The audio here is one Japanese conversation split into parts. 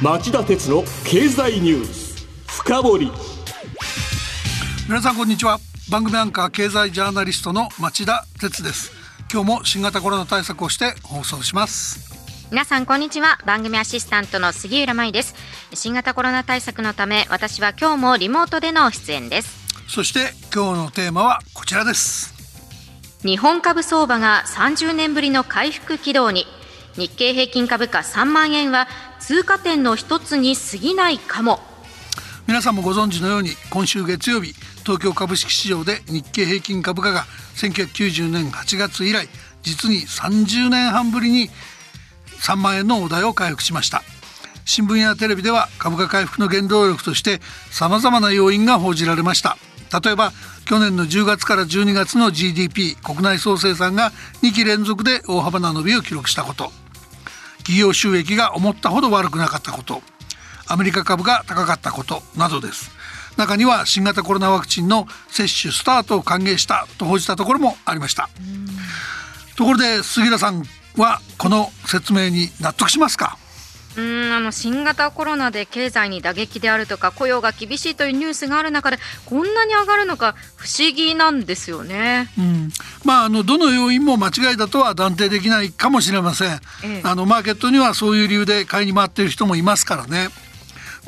町田鉄の経済ニュース。深掘り。皆さんこんにちは。番組アンカー経済ジャーナリストの町田鉄です。今日も新型コロナ対策をして放送します。皆さんこんにちは。番組アシスタントの杉浦舞です。新型コロナ対策のため私は今日もリモートでの出演です。そして今日のテーマはこちらです。日本株相場が30年ぶりの回復軌道に日経平均株価3万円は通過点の一つに過ぎないかも。皆さんもご存知のように今週月曜日東京株式市場で日経平均株価が1990年8月以来実に30年半ぶりに3万円の大台を回復しました。新聞やテレビでは株価回復の原動力として様々な要因が報じられました。例えば去年の10月から12月の GDP 国内総生産が2期連続で大幅な伸びを記録したこと。企業収益が思ったほど悪くなかったこと。アメリカ株が高かったことなどです。中には新型コロナワクチンの接種スタートを歓迎したと報じたところもありました。ところで杉田さんはこの説明に納得しますか？うんあの新型コロナで経済に打撃であるとか雇用が厳しいというニュースがある中でこんなに上がるのか不思議なんですよね。うん、まああのどの要因も間違いだとは断定できないかもしれません。ええ、あのマーケットにはそういう理由で買いに回っている人もいますからね。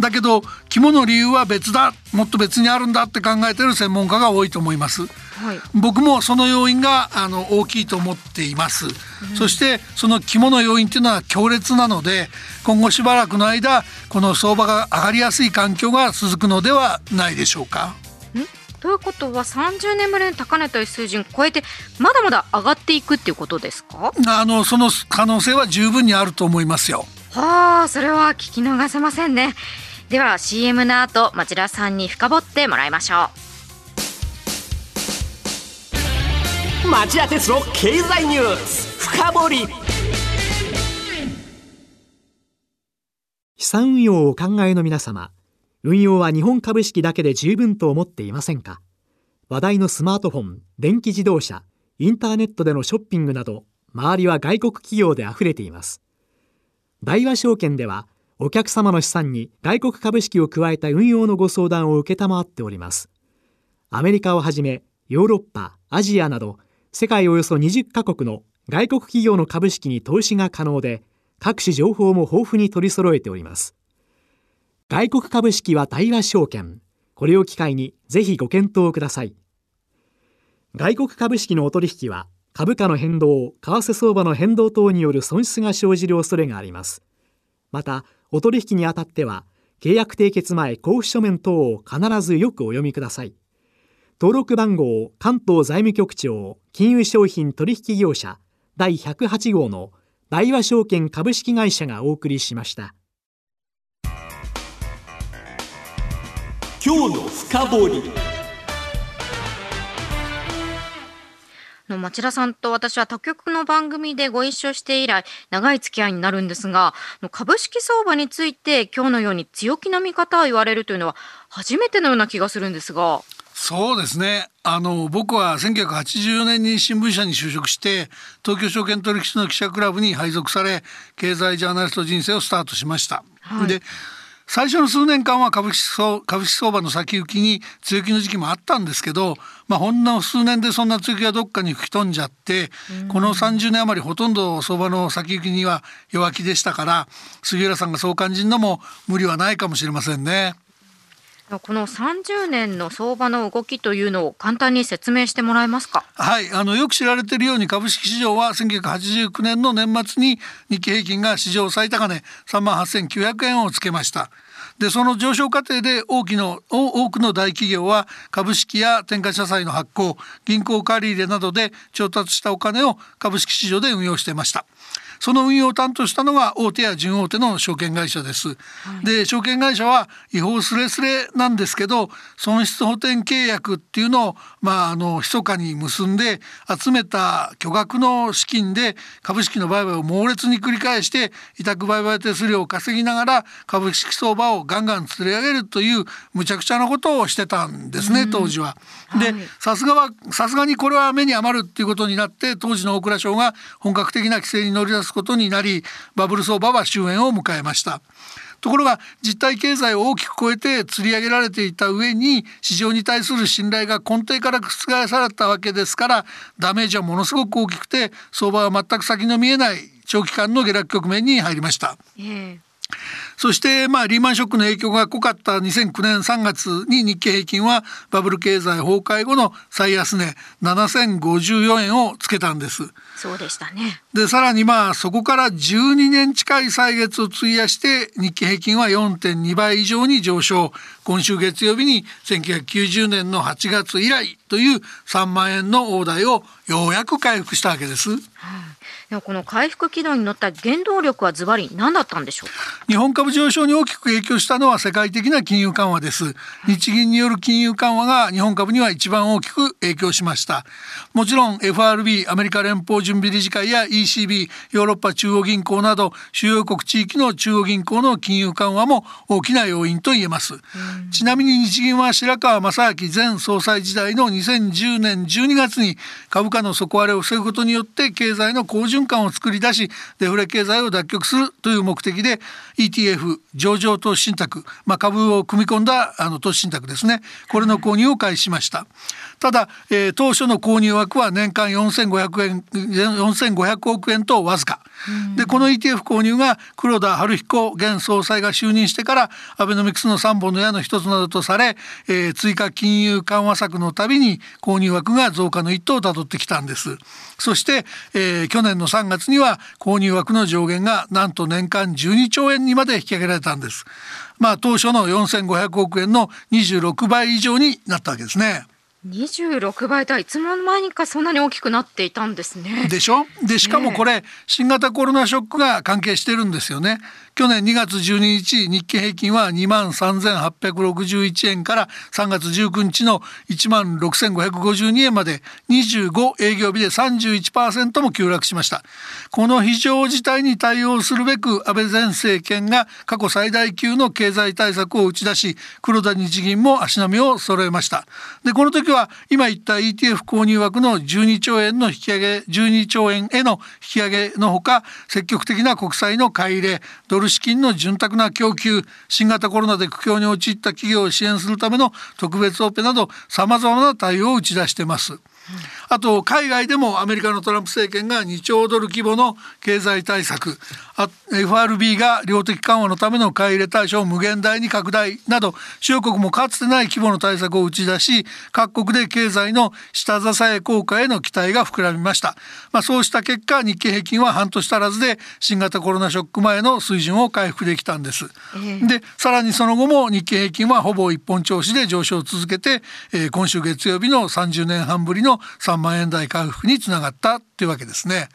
だけど肝の理由は別だもっと別にあるんだって考えてる専門家が多いと思います、はい、僕もその要因があの大きいと思っています、うん、そしてその肝の要因っていうのは強烈なので今後しばらくの間この相場が上がりやすい環境が続くのではないでしょうか。ということは30年ぶりの高値という数字を超えてまだまだ上がっていくっていうことですか？あのその可能性は十分にあると思いますよ。はあそれは聞き逃せませんね。では CM の後町田さんに深掘ってもらいましょう町田鉄の経済ニュース。深掘資産運用をお考えの皆様運用は日本株式だけで十分と思っていませんか？話題のスマートフォン電気自動車インターネットでのショッピングなど周りは外国企業であふれています。大和証券ではお客様の資産に外国株式を加えた運用のご相談を受っております。アメリカをはじめヨーロッパ、アジアなど世界およそ20カ国の外国企業の株式に投資が可能で各種情報も豊富に取り揃えております。外国株式は対話証券。これを機会にぜひご検討ください。外国株式のお取引は株価の変動、為替相場の変動等による損失が生じる恐れがあります。また、お取引にあたっては契約締結前交付書面等を必ずよくお読みください登録番号関東財務局長金融商品取引業者第108号の大和証券株式会社がお送りしました今日の深掘りの町田さんと私は他局の番組でご一緒して以来長い付き合いになるんですが株式相場について今日のように強気な見方を言われるというのは初めてのような気がするんですが。そうですねあの僕は1984年に新聞社に就職して東京証券取引所の記者クラブに配属され経済ジャーナリスト人生をスタートしました。はい、で最初の数年間は株式株式相場の先行きに強気の時期もあったんですけど、まあ、ほんの数年でそんな強気がどっかに吹き飛んじゃって、この30年余りほとんど相場の先行きには弱気でしたから杉浦さんがそう感じるのも無理はないかもしれませんね。この30年の相場の動きというのを簡単に説明してもらえますか？はい、あのよく知られているように株式市場は1989年の年末に日経平均が史上最高値3万8900円をつけました。でその上昇過程で大きの多くの大企業は株式や転嫁社債の発行銀行借り入れなどで調達したお金を株式市場で運用していました。その運用を担当したのが大手や準大手の証券会社です。はい、で証券会社は違法すれすれなんですけど損失補填契約っていうのをまああの密かに結んで集めた巨額の資金で株式の売買を猛烈に繰り返して委託売買手数料を稼ぎながら株式相場をガンガン釣り上げるというむちゃくちゃなことをしてたんですね、当時は。でさすがはさすがにこれは目に余るっていうことになって当時の大蔵省が本格的な規制に乗り出すすことになりバブル相場は終焉を迎えましたところが実体経済を大きく超えて釣り上げられていた上に市場に対する信頼が根底から覆されたわけですからダメージはものすごく大きくて相場は全く先の見えない長期間の下落局面に入りました。えーそしてまあリーマンショックの影響が濃かった2009年3月に日経平均はバブル経済崩壊後の最安値7054円をつけたんです。そうでしたね。でさらにまあそこから12年近い歳月を費やして日経平均は4.2倍以上に上昇。今週月曜日に1990年の8月以来という3万円の大台をようやく回復したわけです。でもこの回復軌道に乗った原動力はズバリ何だったんでしょう日本株上昇に大きく影響したのは世界的な金融緩和です。日銀による金融緩和が日本株には一番大きく影響しました。もちろん FRB アメリカ連邦準備理事会や ECB ヨーロッパ中央銀行など主要国地域の中央銀行の金融緩和も大きな要因と言えます。ちなみに日銀は白川正明前総裁時代の2010年12月に株価の底割れを防ぐことによって経済の好循循環を作り出しデフレ経済を脱却するという目的で ETF 上場投資信託、まあ、株を組み込んだあの投資信託ですね。これの購入を開始しました。ただ、えー、当初の購入枠は年間4500円4500億円とわずか。でこの ETF 購入が黒田晴彦現総裁が就任してからアベノミクスの3本の矢の一つなどとされ、えー、追加金融緩和策のたびに購入枠が増加の一途をたどってきたんです。そして、えー、去年の3月には購入枠の上限がなんと年間12兆円にまで引き上げられたんです。まあ当初の4500億円の26倍以上になったわけですね。26倍とはいつも前にかそんなに大きくなっていたんですね。でしょ？でしかもこれ、新型コロナショックが関係してるんですよね。去年2月12日日経平均は2万3861円から3月19日の1万6552円まで25営業日で31%も急落しましたこの非常事態に対応するべく安倍前政権が過去最大級の経済対策を打ち出し黒田日銀も足並みを揃えましたでこの時は今言った ETF 購入枠の12兆円の引き上げ12兆円への引き上げのほか積極的な国債の買い入れドル資金の潤沢な供給新型コロナで苦境に陥った企業を支援するための特別オペなどさまざまな対応を打ち出しています。あと海外でもアメリカのトランプ政権が2兆ドル規模の経済対策。FRB が量的緩和のための買い入れ対象を無限大に拡大など主要国もかつてない規模の対策を打ち出し各国で経済の下支え効果への期待が膨らみました、まあ、そうした結果日経平均は半年足らずで新型コロナショック前の水準を回復できたんです、えー、でさらにその後も日経平均はほぼ一本調子で上昇を続けて、えー、今週月曜日の30年半ぶりの3万円台回復につながったというわけですね。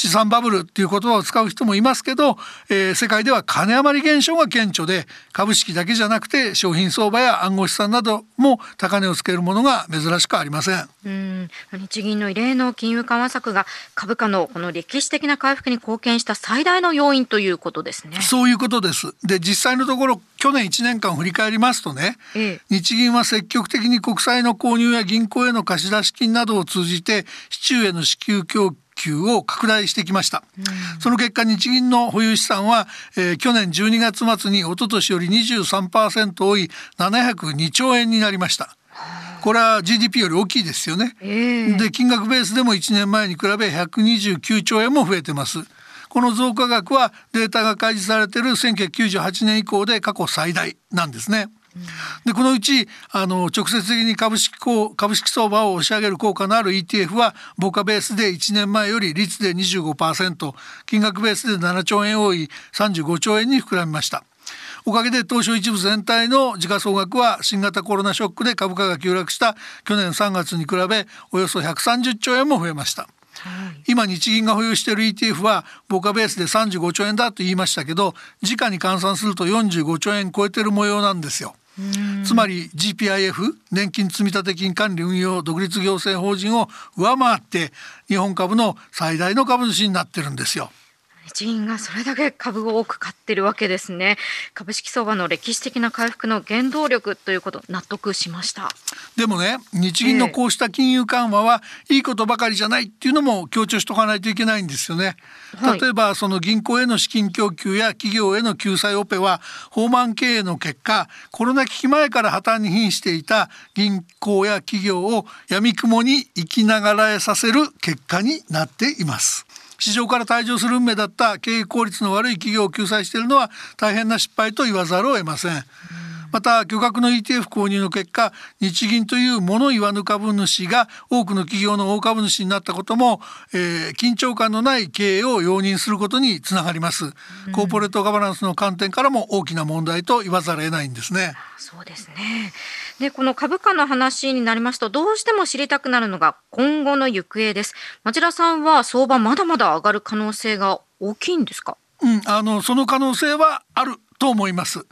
資産バブルっていう言葉を使う人もいますけど、えー、世界では金余り現象が顕著で株式だけじゃなくて商品相場や暗号資産なども高値をつけるものが珍しくありません。うん。日銀の異例の金融緩和策が株価のこの歴史的な回復に貢献した最大の要因ということですね。そういうことです。で実際のところ去年1年間を振り返りますとね、ええ、日銀は積極的に国債の購入や銀行への貸出金などを通じて市中への支給供給を拡大してきました、うん、その結果日銀の保有資産は、えー、去年12月末に一昨年より23%多い702兆円になりました。これは GDP より大きいですよね、えー、で金額ベースでも1年前に比べ129兆円も増えてます。この増加額はデータが開示されている1998年以降で過去最大なんですね。でこのうちあの直接的に株式株式相場を押し上げる効果のある ETF は母価ベースで1年前より率で25%金額ベースで7兆円多い35兆円に膨らみました。おかげで東証一部全体の時価総額は新型コロナショックで株価が急落した去年3月に比べおよそ130兆円も増えました。今日銀が保有している ETF は母価ベースで35兆円だと言いましたけど時価に換算すると45兆円超えてる模様なんですよ。つまり GPIF 年金積立金管理運用独立行政法人を上回って日本株の最大の株主になってるんですよ。日銀がそれだけ株を多く買ってるわけですね。株式相場の歴史的な回復の原動力ということ納得しました。でもね日銀のこうした金融緩和はいいことばかりじゃないっていうのも強調しとかないといけないんですよね、はい、例えばその銀行への資金供給や企業への救済オペは放満経営の結果コロナ危機前から破綻に瀕していた銀行や企業を闇雲に生きながらえさせる結果になっています市場から退場する運命だった経営効率の悪い企業を救済しているのは大変な失敗と言わざるを得ません。また巨額の ETF 購入の結果日銀という物言わぬ株主が多くの企業の大株主になったことも、えー、緊張感のない経営を容認することにつながります、コーポレートガバナンスの観点からも大きな問題と言わざるを得ないんですね。そうですね。でこの株価の話になりますとどうしても知りたくなるのが今後の行方です。町田さんは相場まだまだ上がる可能性が大きいんですか？うん、あのその可能性はあると思います。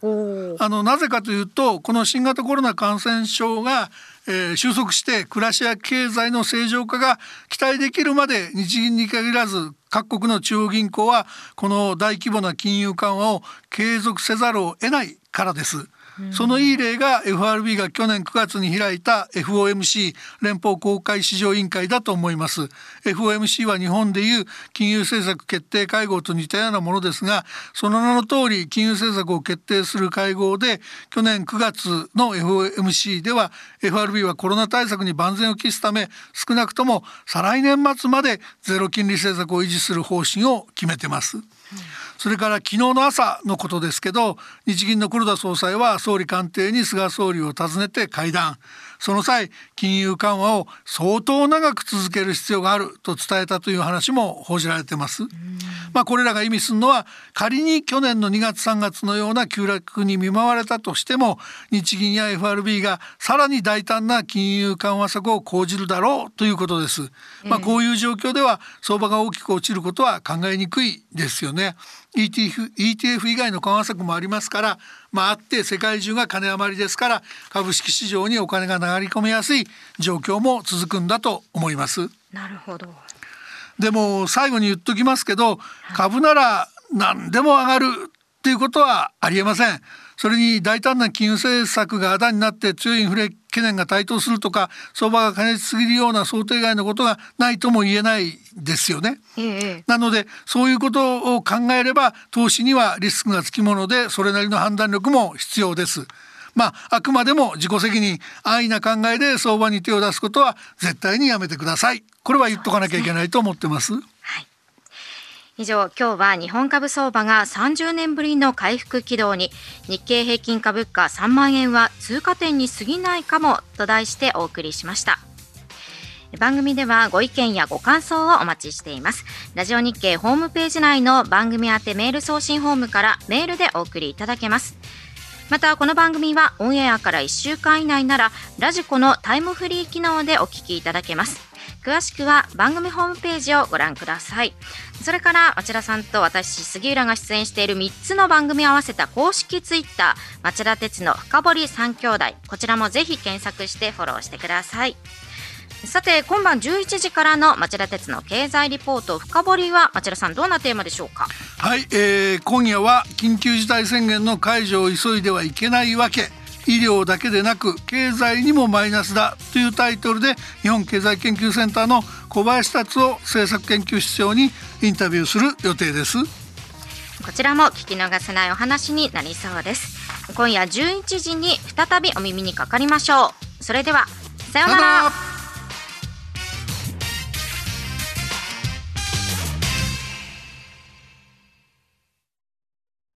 あのなぜかというとこの新型コロナ感染症が、えー、収束して暮らしや経済の正常化が期待できるまで日銀に限らず各国の中央銀行はこの大規模な金融緩和を継続せざるを得ないからです。そのいい例が FRB が去年9月に開いた FOMC 連邦公開市場委員会だと思います FOMC は日本でいう金融政策決定会合と似たようなものですがその名の通り金融政策を決定する会合で去年9月の FOMC では FRB はコロナ対策に万全を期すため少なくとも再来年末までゼロ金利政策を維持する方針を決めてます。それから昨日の朝のことですけど日銀の黒田総裁は総理官邸に菅総理を訪ねて会談。その際金融緩和を相当長く続ける必要があると伝えたという話も報じられてます。まあ、これらが意味するのは仮に去年の2月3月のような急落に見舞われたとしても日銀や FRB がさらに大胆な金融緩和策を講じるだろうということです。まあ、こういう状況では相場が大きく落ちることは考えにくいですよね。ETF, ETF 以外の緩和策もありますから、まあ、あって世界中が金余りですから株式市場にお金が流れ込みやすい状況も続くんだと思います。なるほどでも最後に言っときますけど株なら何でも上がるっていうことはありえません。それに大胆な金融政策があだになって強いインフレ懸念が台頭するとか相場が過熱すぎるような想定外のことがないとも言えないですよね。ええ、なのでそういうことを考えれば投資にはリスクがつきものでそれなりの判断力も必要です。まあ、あくまでも自己責任安易な考えで相場に手を出すことは絶対にやめてくださいこれは言っとかなきゃいけないと思ってます。以上今日は日本株相場が30年ぶりの回復軌道に日経平均株価3万円は通過点に過ぎないかもと題してお送りしました。番組ではご意見やご感想をお待ちしています。ラジオ日経ホームページ内の番組宛てメール送信ホームからメールでお送りいただけます。またこの番組はオンエアから1週間以内ならラジコのタイムフリー機能でお聞きいただけます。詳しくは番組ホームページをご覧ください。それから町田さんと私杉浦が出演している3つの番組を合わせた公式ツイッター町田鉄の深堀三兄弟。こちらもぜひ検索してフォローしてください。さて今晩11時からの町田鉄の経済リポート深掘りは町田さんどんなテーマでしょうか？はい、えー、今夜は緊急事態宣言の解除を急いではいけないわけ。医療だけでなく経済にもマイナスだというタイトルで日本経済研究センターの小林達夫政策研究室長にインタビューする予定です。こちらも聞き逃せないお話になりそうです。今夜11時に再びお耳にかかりましょう。それではさようなら